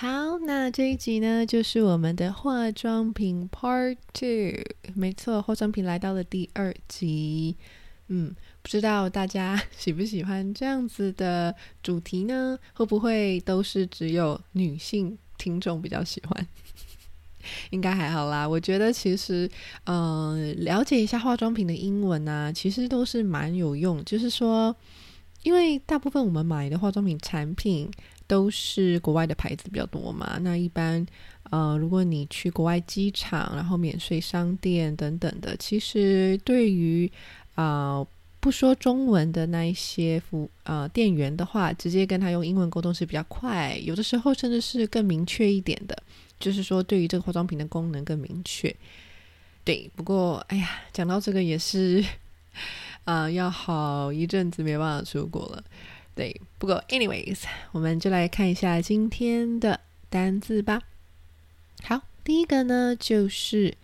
好，那这一集呢，就是我们的化妆品 Part Two。没错，化妆品来到了第二集。嗯，不知道大家 喜不喜欢这样子的主题呢？会不会都是只有女性听众比较喜欢？应该还好啦。我觉得其实，嗯，了解一下化妆品的英文啊，其实都是蛮有用。就是说，因为大部分我们买的化妆品产品。都是国外的牌子比较多嘛？那一般，呃，如果你去国外机场，然后免税商店等等的，其实对于啊不说中文的那一些服呃店员的话，直接跟他用英文沟通是比较快，有的时候甚至是更明确一点的，就是说对于这个化妆品的功能更明确。对，不过哎呀，讲到这个也是啊，要好一阵子没办法出国了。对，不过，anyways，我们就来看一下今天的单字吧。好，第一个呢就是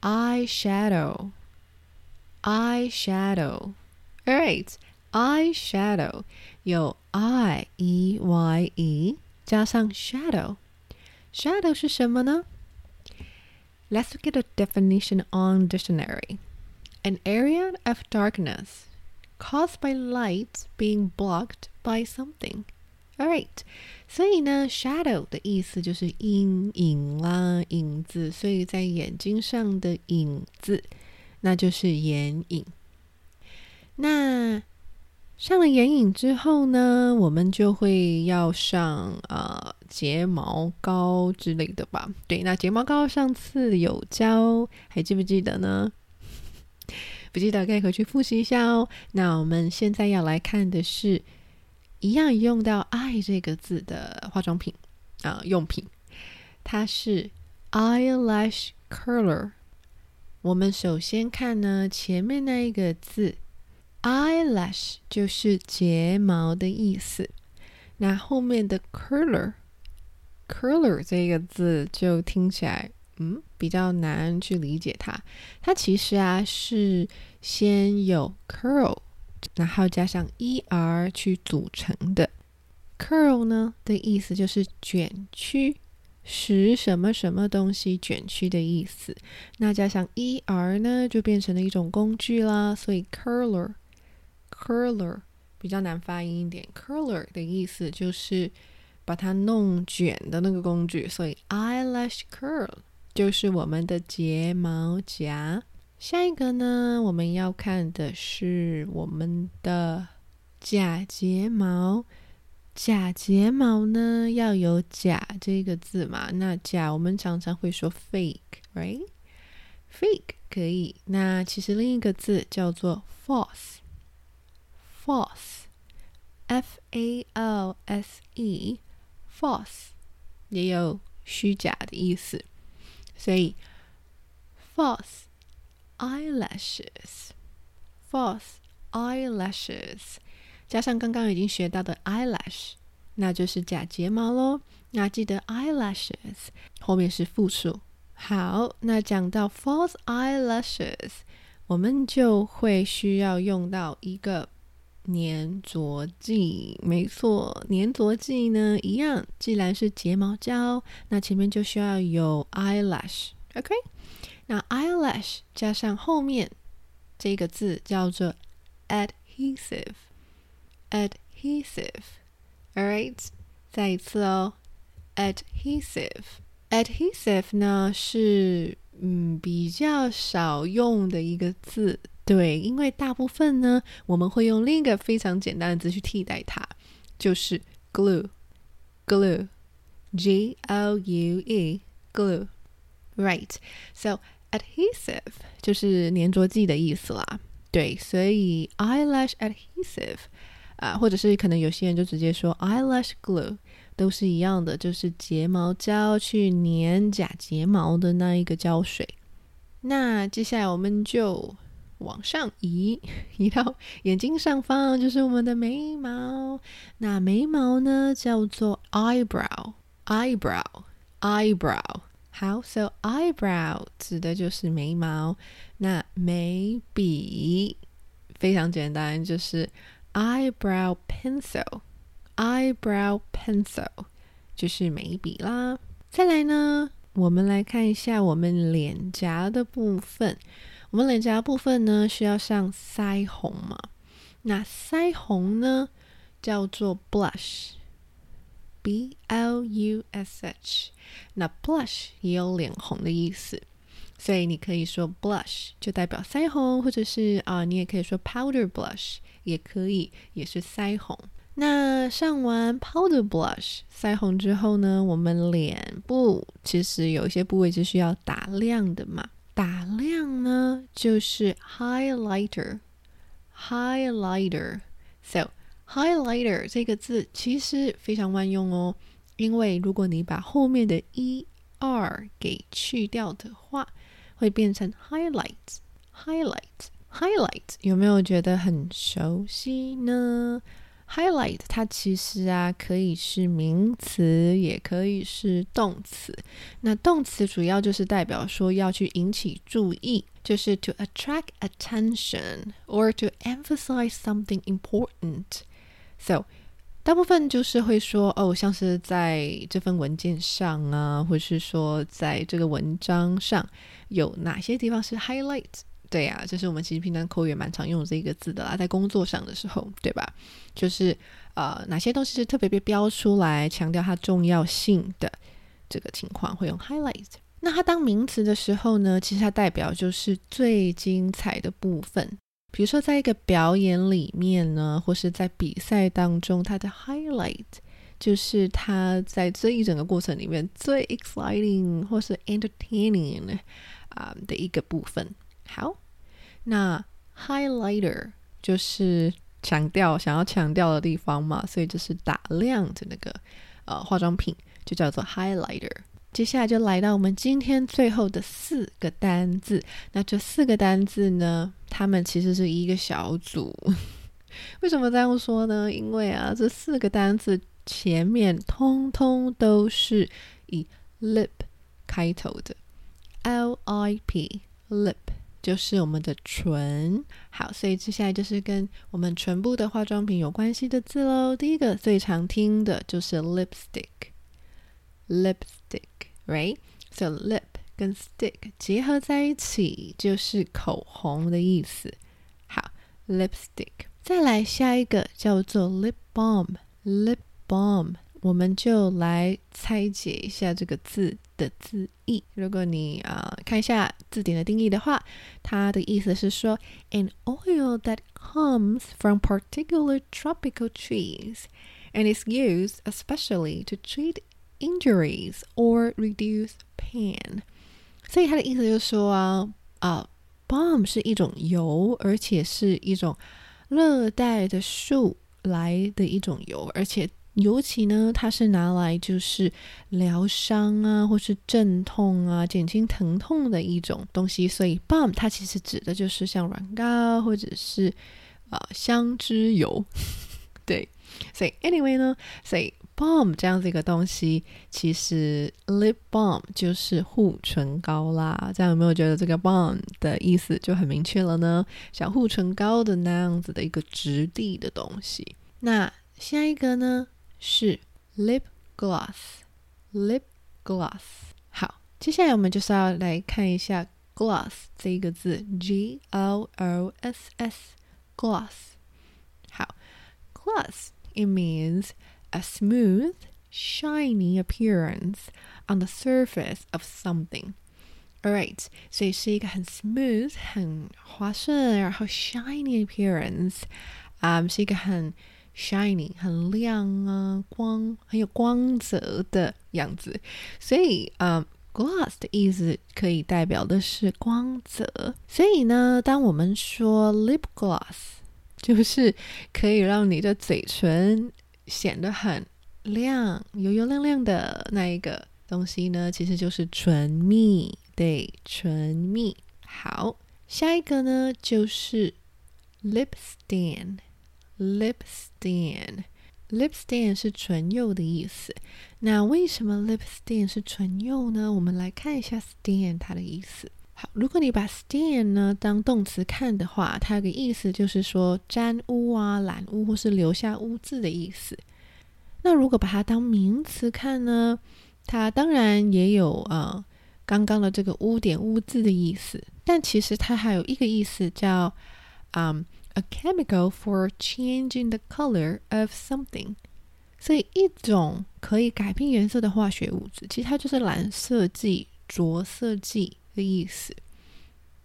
eyeshadow，eyeshadow。Alright，eyeshadow 有 i e y e 加上 shadow，shadow 是什么呢？Let's look at the definition on dictionary. An area of darkness caused by light being blocked by something. Alright，所以呢，shadow 的意思就是阴影啦、影子，所以在眼睛上的影子，那就是眼影。那上了眼影之后呢，我们就会要上呃睫毛膏之类的吧？对，那睫毛膏上次有教，还记不记得呢？不记得可以回去复习一下哦。那我们现在要来看的是，一样用到“爱”这个字的化妆品啊用品，它是 eyelash curler。我们首先看呢前面那一个字，eyelash 就是睫毛的意思，那后面的 curler，curler 这个字就听起来。嗯，比较难去理解它。它其实啊是先有 curl，然后加上 er 去组成的。curl 呢的意思就是卷曲，使什么什么东西卷曲的意思。那加上 er 呢，就变成了一种工具啦。所以 curler，curler 比较难发音一点。curler 的意思就是把它弄卷的那个工具。所以 eyelash curl。就是我们的睫毛夹。下一个呢，我们要看的是我们的假睫毛。假睫毛呢，要有“假”这个字嘛？那“假”我们常常会说 “fake”，right？fake 可以。那其实另一个字叫做 “false”，false，f a l s e，false 也有虚假的意思。所以，false eyelashes，false eyelashes，加上刚刚已经学到的 eyelash，那就是假睫毛喽。那记得 eyelashes 后面是复数。好，那讲到 false eyelashes，我们就会需要用到一个粘着剂。没错，粘着剂呢一样，既然是睫毛胶，那前面就需要有 eyelash。OK，那 eyelash 加上后面这个字叫做 adhesive，adhesive。Alright，再一次哦，adhesive，adhesive 呢是嗯比较少用的一个字。对，因为大部分呢，我们会用另一个非常简单的字去替代它，就是 glue，glue，G O U E，glue，right？So adhesive 就是粘着剂的意思啦。对，所以 eyelash adhesive 啊，或者是可能有些人就直接说 eyelash glue，都是一样的，就是睫毛胶去粘假睫毛的那一个胶水。那接下来我们就往上移，移到眼睛上方，就是我们的眉毛。那眉毛呢，叫做 eyebrow，eyebrow，eyebrow。好，so eyebrow 指的就是眉毛。那眉笔非常简单，就是 eyebrow pencil，eyebrow pencil 就是眉笔啦。再来呢？我们来看一下我们脸颊的部分。我们脸颊部分呢，需要上腮红嘛？那腮红呢，叫做 blush，b l u s h。那 blush 也有脸红的意思，所以你可以说 blush 就代表腮红，或者是啊，你也可以说 powder blush，也可以，也是腮红。那上完 powder blush 腮红之后呢，我们脸部其实有一些部位是需要打亮的嘛。打亮呢就是 highlighter，highlighter。So highlighter 这个字其实非常万用哦，因为如果你把后面的 e r 给去掉的话，会变成 highlight，highlight，highlight。有没有觉得很熟悉呢？Highlight 它其实啊可以是名词，也可以是动词。那动词主要就是代表说要去引起注意，就是 to attract attention or to emphasize something important. So 大部分就是会说哦，像是在这份文件上啊，或是说在这个文章上有哪些地方是 highlight。对呀，就是我们其实平常口语也蛮常用这一个字的啦，在工作上的时候，对吧？就是呃，哪些东西是特别被标出来，强调它重要性的这个情况，会用 highlight。那它当名词的时候呢，其实它代表就是最精彩的部分。比如说，在一个表演里面呢，或是在比赛当中，它的 highlight 就是它在这一整个过程里面最 exciting 或是 entertaining 啊的一个部分。好。那 highlighter 就是强调想要强调的地方嘛，所以就是打亮的那个呃化妆品就叫做 highlighter。接下来就来到我们今天最后的四个单字。那这四个单字呢，它们其实是一个小组。为什么这样说呢？因为啊，这四个单字前面通通都是以 lip 开头的，l i p lip。就是我们的唇，好，所以接下来就是跟我们唇部的化妆品有关系的字喽。第一个最常听的就是 lipstick，lipstick，right？So lip 跟 stick 结合在一起就是口红的意思。好，lipstick。再来下一个叫做 lip balm，lip balm。我们就来拆解一下这个字的字义。如果你啊看一下字典的定义的话，它的意思是说，an oil that comes from particular tropical trees and is used especially to treat injuries or reduce pain。所以它的意思就是说啊啊，balm 是一种油，而且是一种热带的树来的一种油，而且。 尤其呢，它是拿来就是疗伤啊，或是镇痛啊、减轻疼痛的一种东西。所以，balm 它其实指的就是像软膏或者是啊香脂油。对，所以 anyway 呢，所以 balm 这样子一个东西，其实 lip balm 就是护唇膏啦。这样有没有觉得这个 balm 的意思就很明确了呢？像护唇膏的那样子的一个质地的东西。那下一个呢？是 lip gloss，lip gloss。好，接下来我们就是要来看一下 gloss 这一个字，G L O S S，gloss。好，gloss it means a smooth, shiny appearance on the surface of something. Alright，所以是一个很 smooth、很滑顺，然后 shiny appearance，啊、um,，是一个很 shiny 很亮啊，光很有光泽的样子，所以啊，gloss 的意思可以代表的是光泽。所以呢，当我们说 lip gloss，就是可以让你的嘴唇显得很亮、油油亮亮的那一个东西呢，其实就是唇蜜。对，唇蜜。好，下一个呢就是 lip stain。Lip stain。lip stain 是唇釉的意思。那为什么 lip stain 是唇釉呢？我们来看一下 stain 它的意思。好，如果你把 stain 呢当动词看的话，它有个意思就是说沾污啊、染污或是留下污渍的意思。那如果把它当名词看呢，它当然也有呃刚刚的这个污点、污渍的意思，但其实它还有一个意思叫嗯。A chemical for changing the color of something，所以一种可以改变颜色的化学物质，其实它就是染色剂、着色剂的意思。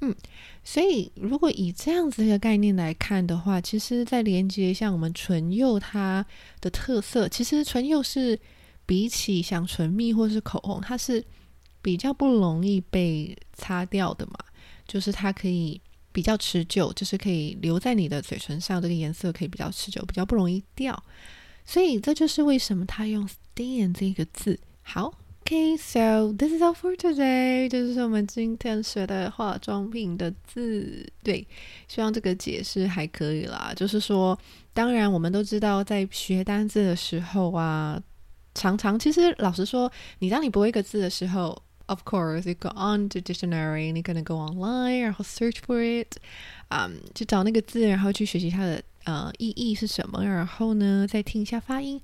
嗯，所以如果以这样子一个概念来看的话，其实，在连接像我们唇釉它的特色，其实唇釉是比起像唇蜜或是口红，它是比较不容易被擦掉的嘛，就是它可以。比较持久，就是可以留在你的嘴唇上，这个颜色可以比较持久，比较不容易掉。所以这就是为什么他用 “stain” 这个字。好，OK，so this is all for today。这就是我们今天学的化妆品的字。对，希望这个解释还可以啦。就是说，当然我们都知道，在学单字的时候啊，常常其实老实说，你当你不会一个字的时候。Of course, you go on to dictionary，你可能 go online，然后 search for it，嗯，就找那个字，然后去学习它的呃意义是什么，然后呢再听一下发音。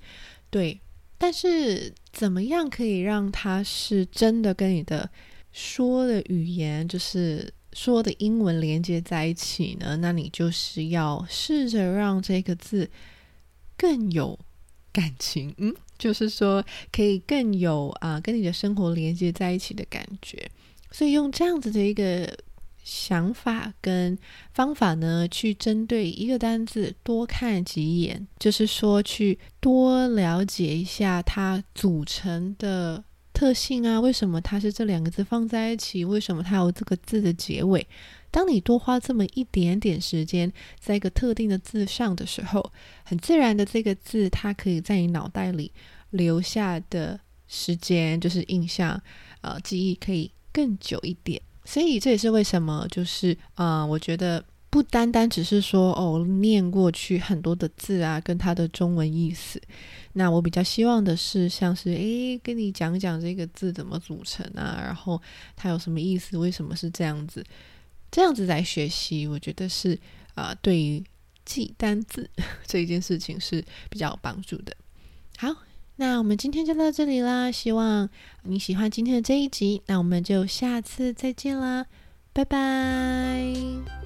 对，但是怎么样可以让它是真的跟你的说的语言，就是说的英文连接在一起呢？那你就是要试着让这个字更有感情，嗯。就是说，可以更有啊，跟你的生活连接在一起的感觉。所以用这样子的一个想法跟方法呢，去针对一个单字多看几眼，就是说去多了解一下它组成的特性啊，为什么它是这两个字放在一起？为什么它有这个字的结尾？当你多花这么一点点时间在一个特定的字上的时候，很自然的这个字它可以在你脑袋里留下的时间，就是印象，呃，记忆可以更久一点。所以这也是为什么，就是呃，我觉得不单单只是说哦，念过去很多的字啊，跟它的中文意思。那我比较希望的是，像是诶，跟你讲讲这个字怎么组成啊，然后它有什么意思，为什么是这样子。这样子来学习，我觉得是啊，对于记单字 这一件事情是比较有帮助的。好，那我们今天就到这里啦，希望你喜欢今天的这一集，那我们就下次再见啦，拜拜。